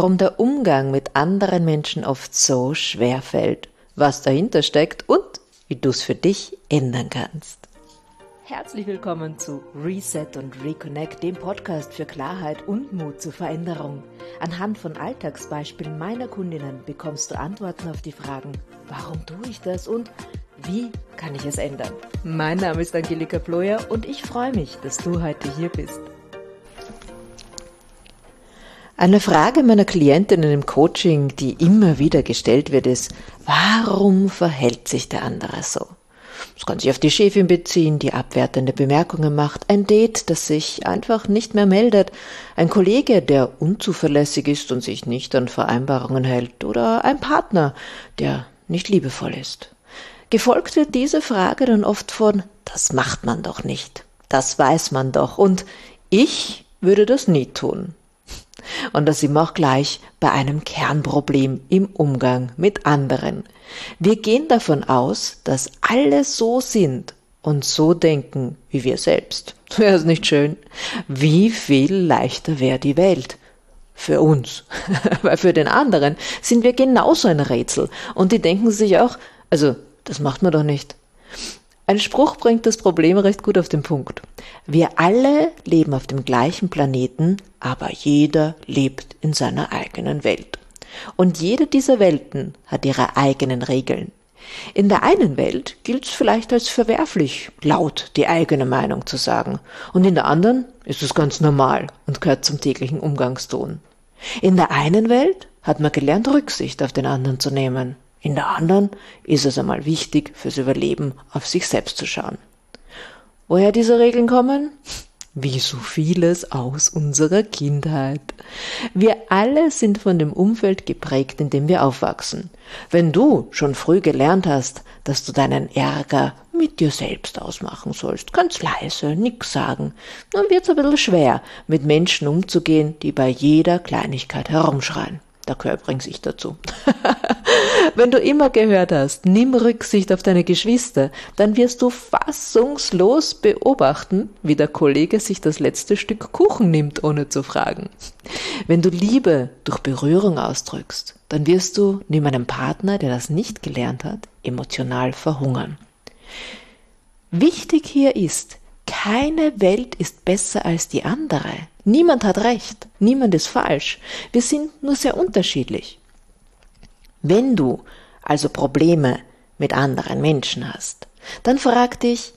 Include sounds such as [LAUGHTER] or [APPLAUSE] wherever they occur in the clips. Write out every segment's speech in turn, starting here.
warum der Umgang mit anderen Menschen oft so schwer fällt, was dahinter steckt und wie du es für dich ändern kannst. Herzlich willkommen zu Reset und Reconnect, dem Podcast für Klarheit und Mut zur Veränderung. Anhand von Alltagsbeispielen meiner Kundinnen bekommst du Antworten auf die Fragen, warum tue ich das und wie kann ich es ändern? Mein Name ist Angelika Ployer und ich freue mich, dass du heute hier bist. Eine Frage meiner Klientinnen im Coaching, die immer wieder gestellt wird, ist, warum verhält sich der andere so? Das kann sich auf die Chefin beziehen, die abwertende Bemerkungen macht, ein Date, das sich einfach nicht mehr meldet, ein Kollege, der unzuverlässig ist und sich nicht an Vereinbarungen hält, oder ein Partner, der nicht liebevoll ist. Gefolgt wird diese Frage dann oft von, das macht man doch nicht, das weiß man doch, und ich würde das nie tun. Und da sind wir auch gleich bei einem Kernproblem im Umgang mit anderen. Wir gehen davon aus, dass alle so sind und so denken wie wir selbst. [LAUGHS] Wäre es nicht schön? Wie viel leichter wäre die Welt? Für uns. [LAUGHS] Weil für den anderen sind wir genauso ein Rätsel. Und die denken sich auch, also, das macht man doch nicht. Ein Spruch bringt das Problem recht gut auf den Punkt. Wir alle leben auf dem gleichen Planeten, aber jeder lebt in seiner eigenen Welt. Und jede dieser Welten hat ihre eigenen Regeln. In der einen Welt gilt es vielleicht als verwerflich, laut die eigene Meinung zu sagen, und in der anderen ist es ganz normal und gehört zum täglichen Umgangston. In der einen Welt hat man gelernt, Rücksicht auf den anderen zu nehmen, in der anderen ist es einmal wichtig, fürs Überleben auf sich selbst zu schauen. Woher diese Regeln kommen? Wie so vieles aus unserer Kindheit. Wir alle sind von dem Umfeld geprägt, in dem wir aufwachsen. Wenn du schon früh gelernt hast, dass du deinen Ärger mit dir selbst ausmachen sollst, ganz leise, nix sagen, dann wird's ein bisschen schwer, mit Menschen umzugehen, die bei jeder Kleinigkeit herumschreien. Da gehöre übrigens ich dazu. [LAUGHS] Wenn du immer gehört hast, nimm Rücksicht auf deine Geschwister, dann wirst du fassungslos beobachten, wie der Kollege sich das letzte Stück Kuchen nimmt, ohne zu fragen. Wenn du Liebe durch Berührung ausdrückst, dann wirst du neben einem Partner, der das nicht gelernt hat, emotional verhungern. Wichtig hier ist, keine Welt ist besser als die andere. Niemand hat recht, niemand ist falsch. Wir sind nur sehr unterschiedlich. Wenn du also Probleme mit anderen Menschen hast, dann frag dich,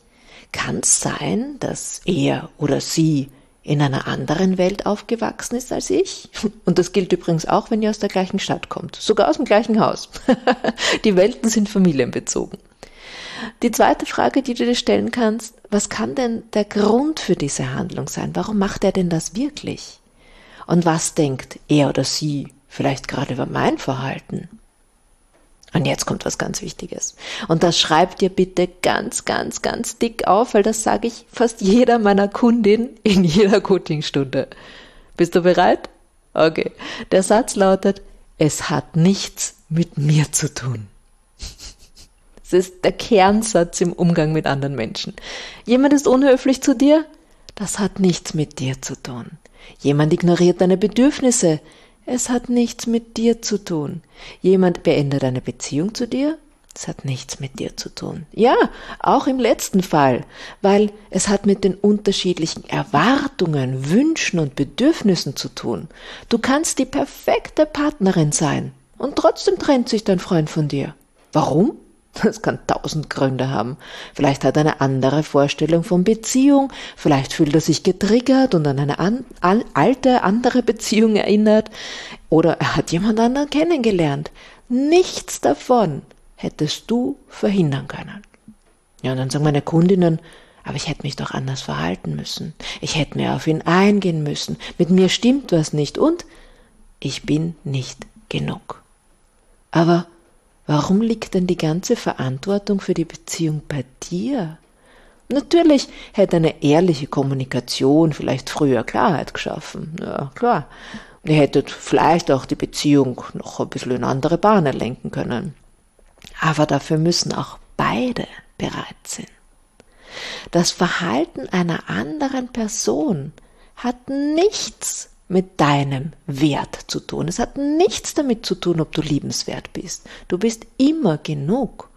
kann es sein, dass er oder sie in einer anderen Welt aufgewachsen ist als ich? [LAUGHS] Und das gilt übrigens auch, wenn ihr aus der gleichen Stadt kommt, sogar aus dem gleichen Haus. [LAUGHS] Die Welten sind familienbezogen. Die zweite Frage, die du dir stellen kannst, was kann denn der Grund für diese Handlung sein? Warum macht er denn das wirklich? Und was denkt er oder sie vielleicht gerade über mein Verhalten? Und jetzt kommt was ganz Wichtiges. Und das schreibt dir bitte ganz, ganz, ganz dick auf, weil das sage ich fast jeder meiner Kundin in [LAUGHS] jeder Coachingstunde. Bist du bereit? Okay. Der Satz lautet, es hat nichts mit mir zu tun. [LAUGHS] Das ist der Kernsatz im Umgang mit anderen Menschen. Jemand ist unhöflich zu dir? Das hat nichts mit dir zu tun. Jemand ignoriert deine Bedürfnisse? Es hat nichts mit dir zu tun. Jemand beendet eine Beziehung zu dir? Es hat nichts mit dir zu tun. Ja, auch im letzten Fall, weil es hat mit den unterschiedlichen Erwartungen, Wünschen und Bedürfnissen zu tun. Du kannst die perfekte Partnerin sein und trotzdem trennt sich dein Freund von dir. Warum? Das kann tausend Gründe haben. Vielleicht hat er eine andere Vorstellung von Beziehung, vielleicht fühlt er sich getriggert und an eine an, an, alte, andere Beziehung erinnert, oder er hat jemand anderen kennengelernt. Nichts davon hättest du verhindern können. Ja, und dann sagen meine Kundinnen, aber ich hätte mich doch anders verhalten müssen. Ich hätte mehr auf ihn eingehen müssen. Mit mir stimmt was nicht und ich bin nicht genug. Aber Warum liegt denn die ganze Verantwortung für die Beziehung bei dir? Natürlich hätte eine ehrliche Kommunikation vielleicht früher Klarheit geschaffen. Ja, klar. ihr hättet vielleicht auch die Beziehung noch ein bisschen in andere Bahnen lenken können. Aber dafür müssen auch beide bereit sein. Das Verhalten einer anderen Person hat nichts mit deinem Wert zu tun. Es hat nichts damit zu tun, ob du liebenswert bist. Du bist immer genug.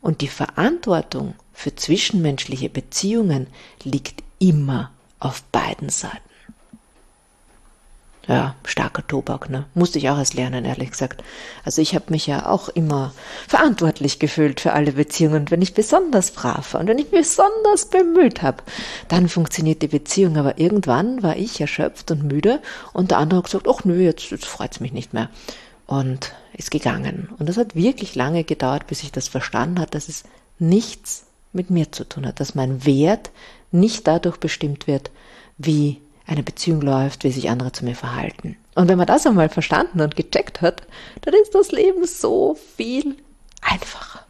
Und die Verantwortung für zwischenmenschliche Beziehungen liegt immer auf beiden Seiten. Ja, starker Tobak, ne? Musste ich auch erst lernen, ehrlich gesagt. Also ich habe mich ja auch immer verantwortlich gefühlt für alle Beziehungen. wenn ich besonders brav war und wenn ich besonders bemüht habe, dann funktioniert die Beziehung. Aber irgendwann war ich erschöpft und müde und der andere hat gesagt, ach nö, jetzt, jetzt freut's mich nicht mehr. Und ist gegangen. Und das hat wirklich lange gedauert, bis ich das verstanden hat, dass es nichts mit mir zu tun hat, dass mein Wert nicht dadurch bestimmt wird, wie eine Beziehung läuft, wie sich andere zu mir verhalten. Und wenn man das einmal verstanden und gecheckt hat, dann ist das Leben so viel einfacher.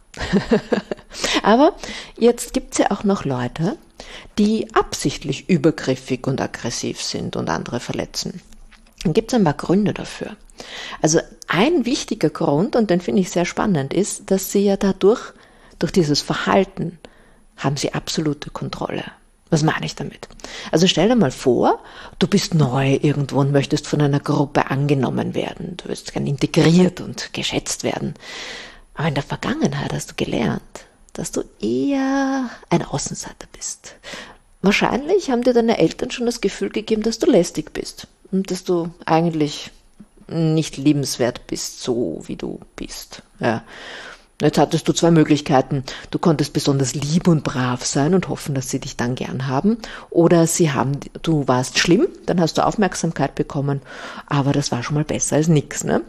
[LAUGHS] Aber jetzt gibt's ja auch noch Leute, die absichtlich übergriffig und aggressiv sind und andere verletzen. Dann gibt's ein paar Gründe dafür. Also ein wichtiger Grund, und den finde ich sehr spannend, ist, dass sie ja dadurch, durch dieses Verhalten, haben sie absolute Kontrolle. Was meine ich damit? Also stell dir mal vor, du bist neu irgendwo und möchtest von einer Gruppe angenommen werden. Du wirst gern integriert und geschätzt werden. Aber in der Vergangenheit hast du gelernt, dass du eher ein Außenseiter bist. Wahrscheinlich haben dir deine Eltern schon das Gefühl gegeben, dass du lästig bist und dass du eigentlich nicht liebenswert bist, so wie du bist. Ja. Jetzt hattest du zwei Möglichkeiten. Du konntest besonders lieb und brav sein und hoffen, dass sie dich dann gern haben. Oder sie haben, du warst schlimm, dann hast du Aufmerksamkeit bekommen. Aber das war schon mal besser als nix, ne?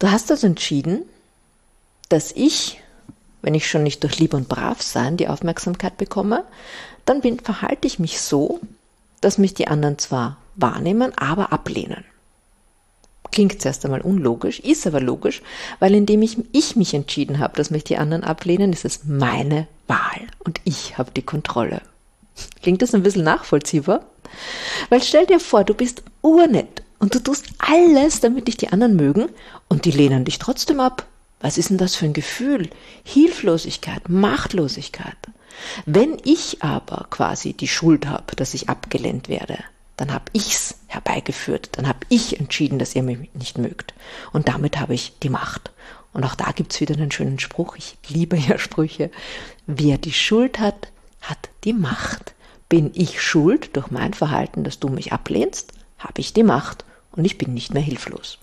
Du hast also entschieden, dass ich, wenn ich schon nicht durch lieb und brav sein die Aufmerksamkeit bekomme, dann bin, verhalte ich mich so, dass mich die anderen zwar wahrnehmen, aber ablehnen. Klingt zuerst einmal unlogisch, ist aber logisch, weil indem ich, ich mich entschieden habe, dass mich die anderen ablehnen, ist es meine Wahl und ich habe die Kontrolle. Klingt das ein bisschen nachvollziehbar? Weil stell dir vor, du bist urnett und du tust alles, damit dich die anderen mögen und die lehnen dich trotzdem ab. Was ist denn das für ein Gefühl? Hilflosigkeit, Machtlosigkeit. Wenn ich aber quasi die Schuld habe, dass ich abgelehnt werde, dann habe ich's herbeigeführt, dann habe ich entschieden, dass ihr mich nicht mögt. Und damit habe ich die Macht. Und auch da gibt's wieder einen schönen Spruch, ich liebe ja Sprüche. Wer die Schuld hat, hat die Macht. Bin ich schuld durch mein Verhalten, dass du mich ablehnst, habe ich die Macht und ich bin nicht mehr hilflos.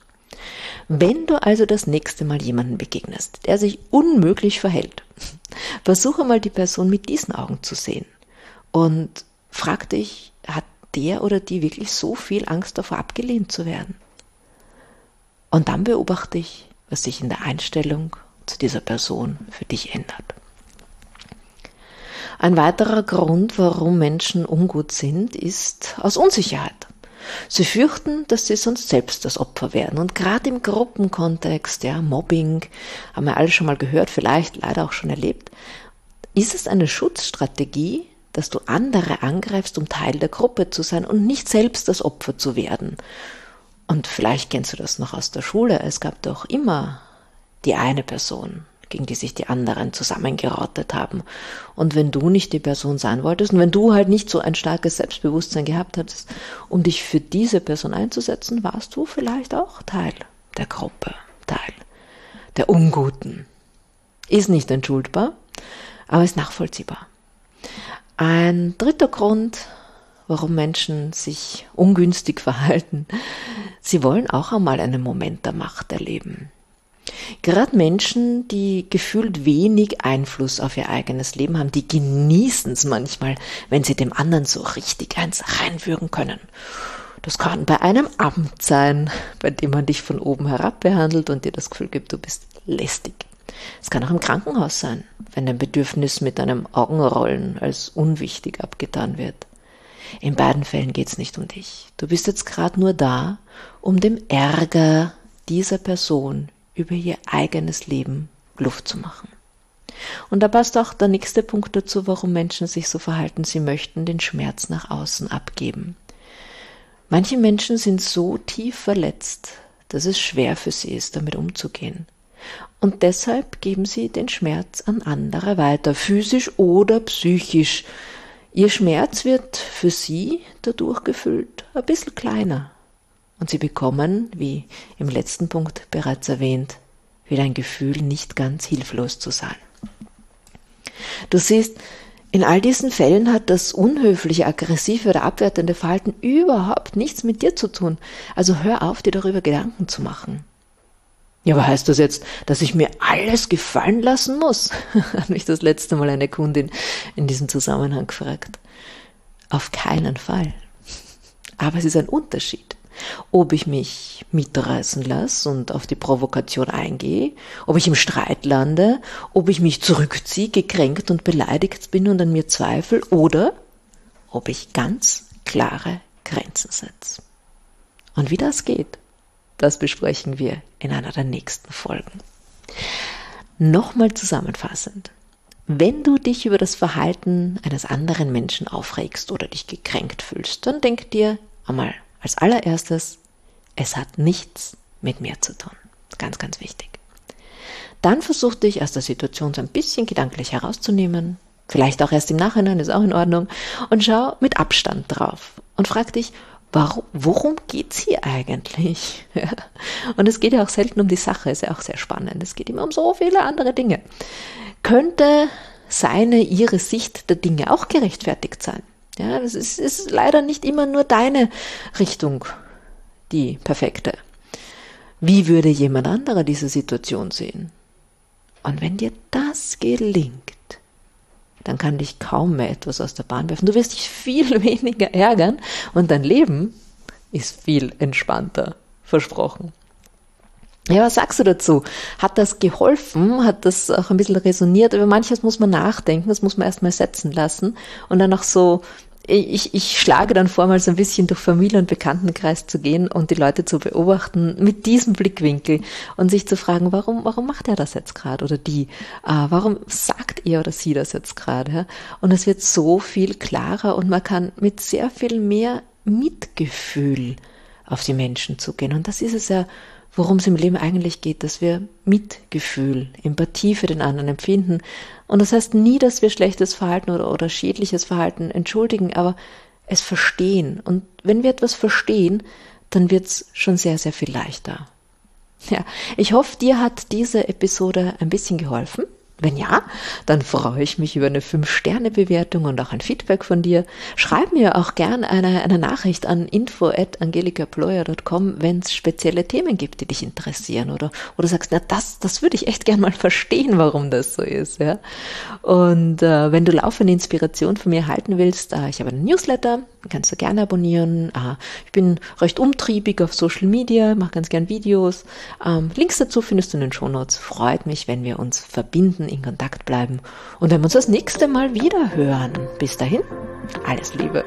Wenn du also das nächste Mal jemanden begegnest, der sich unmöglich verhält, versuche mal die Person mit diesen Augen zu sehen und frag dich, der oder die wirklich so viel Angst davor, abgelehnt zu werden? Und dann beobachte ich, was sich in der Einstellung zu dieser Person für dich ändert. Ein weiterer Grund, warum Menschen ungut sind, ist aus Unsicherheit. Sie fürchten, dass sie sonst selbst das Opfer werden. Und gerade im Gruppenkontext, ja, Mobbing, haben wir alle schon mal gehört, vielleicht leider auch schon erlebt, ist es eine Schutzstrategie, dass du andere angreifst, um Teil der Gruppe zu sein und nicht selbst das Opfer zu werden. Und vielleicht kennst du das noch aus der Schule. Es gab doch immer die eine Person, gegen die sich die anderen zusammengerottet haben. Und wenn du nicht die Person sein wolltest und wenn du halt nicht so ein starkes Selbstbewusstsein gehabt hattest, um dich für diese Person einzusetzen, warst du vielleicht auch Teil der Gruppe, Teil der Unguten. Ist nicht entschuldbar, aber ist nachvollziehbar. Ein dritter Grund, warum Menschen sich ungünstig [LAUGHS] verhalten, sie wollen auch einmal einen Moment der Macht erleben. Gerade Menschen, die gefühlt wenig Einfluss auf ihr eigenes Leben haben, die genießen es manchmal, wenn sie dem anderen so richtig eins reinwürgen können. Das kann bei einem Amt sein, bei dem man dich von oben herab behandelt und dir das Gefühl gibt, du bist lästig. Es kann auch im Krankenhaus sein, wenn ein Bedürfnis mit einem Augenrollen als unwichtig abgetan wird. In beiden Fällen geht es nicht um dich. Du bist jetzt gerade nur da, um dem Ärger dieser Person über ihr eigenes Leben Luft zu machen. Und da passt auch der nächste Punkt dazu, warum Menschen sich so verhalten. Sie möchten den Schmerz nach außen abgeben. Manche Menschen sind so tief verletzt, dass es schwer für sie ist, damit umzugehen. Und deshalb geben sie den Schmerz an andere weiter, physisch oder psychisch, Ihr Schmerz wird für sie dadurch gefühlt ein bisschen kleiner. Und sie bekommen, wie im letzten Punkt bereits erwähnt, wieder ein Gefühl, nicht ganz hilflos zu sein. Du siehst, in all diesen Fällen hat das unhöfliche, aggressive oder abwertende Verhalten überhaupt nichts mit dir zu tun. Also hör auf, dir darüber Gedanken zu machen. Ja, aber heißt das jetzt, dass ich mir alles gefallen lassen muss? [LAUGHS] hat mich das letzte Mal eine Kundin in diesem Zusammenhang gefragt. Auf keinen Fall. Aber es ist ein Unterschied ob ich mich mitreißen lasse und auf die Provokation eingehe, ob ich im Streit lande, ob ich mich zurückziehe, gekränkt und beleidigt bin und an mir zweifle oder ob ich ganz klare Grenzen setze. Und wie das geht, das besprechen wir in einer der nächsten Folgen. Nochmal zusammenfassend. Wenn du dich über das Verhalten eines anderen Menschen aufregst oder dich gekränkt fühlst, dann denk dir einmal als allererstes, es hat nichts mit mir zu tun. Ganz, ganz wichtig. Dann versuch dich aus der Situation so ein bisschen gedanklich herauszunehmen. Vielleicht auch erst im Nachhinein, ist auch in Ordnung. Und schau mit Abstand drauf. Und frag dich, warum, worum geht's hier eigentlich? [LAUGHS] Und es geht ja auch selten um die Sache, ist ja auch sehr spannend. Es geht immer um so viele andere Dinge. Könnte seine, ihre Sicht der Dinge auch gerechtfertigt sein? Ja, das ist, ist leider nicht immer nur deine Richtung, die perfekte. Wie würde jemand anderer diese Situation sehen? Und wenn dir das gelingt, dann kann dich kaum mehr etwas aus der Bahn werfen. Du wirst dich viel [LAUGHS] weniger ärgern und dein Leben ist viel entspannter. Versprochen. Ja, was sagst du dazu? Hat das geholfen? Hat das auch ein bisschen resoniert? Über manches muss man nachdenken, das muss man erstmal setzen lassen und dann auch so ich, ich schlage dann vor, mal so ein bisschen durch Familie- und Bekanntenkreis zu gehen und die Leute zu beobachten mit diesem Blickwinkel und sich zu fragen, warum, warum macht er das jetzt gerade oder die? Äh, warum sagt er oder sie das jetzt gerade? Ja? Und es wird so viel klarer und man kann mit sehr viel mehr Mitgefühl auf die Menschen zugehen. Und das ist es ja, worum es im Leben eigentlich geht, dass wir Mitgefühl, Empathie für den anderen empfinden. Und das heißt nie, dass wir schlechtes Verhalten oder, oder schädliches Verhalten entschuldigen, aber es verstehen. Und wenn wir etwas verstehen, dann wird es schon sehr, sehr viel leichter. Ja, ich hoffe, dir hat diese Episode ein bisschen geholfen. Wenn ja, dann freue ich mich über eine 5-Sterne-Bewertung und auch ein Feedback von dir. Schreib mir auch gern eine, eine Nachricht an info.angelikaployer.com, wenn es spezielle Themen gibt, die dich interessieren oder, oder sagst, na das, das würde ich echt gern mal verstehen, warum das so ist. Ja? Und äh, wenn du laufende Inspiration von mir halten willst, äh, ich habe einen Newsletter, kannst du gerne abonnieren. Äh, ich bin recht umtriebig auf Social Media, mache ganz gern Videos. Ähm, Links dazu findest du in den Shownotes. Freut mich, wenn wir uns verbinden in Kontakt bleiben und wenn wir uns das nächste Mal wieder hören. Bis dahin, alles Liebe.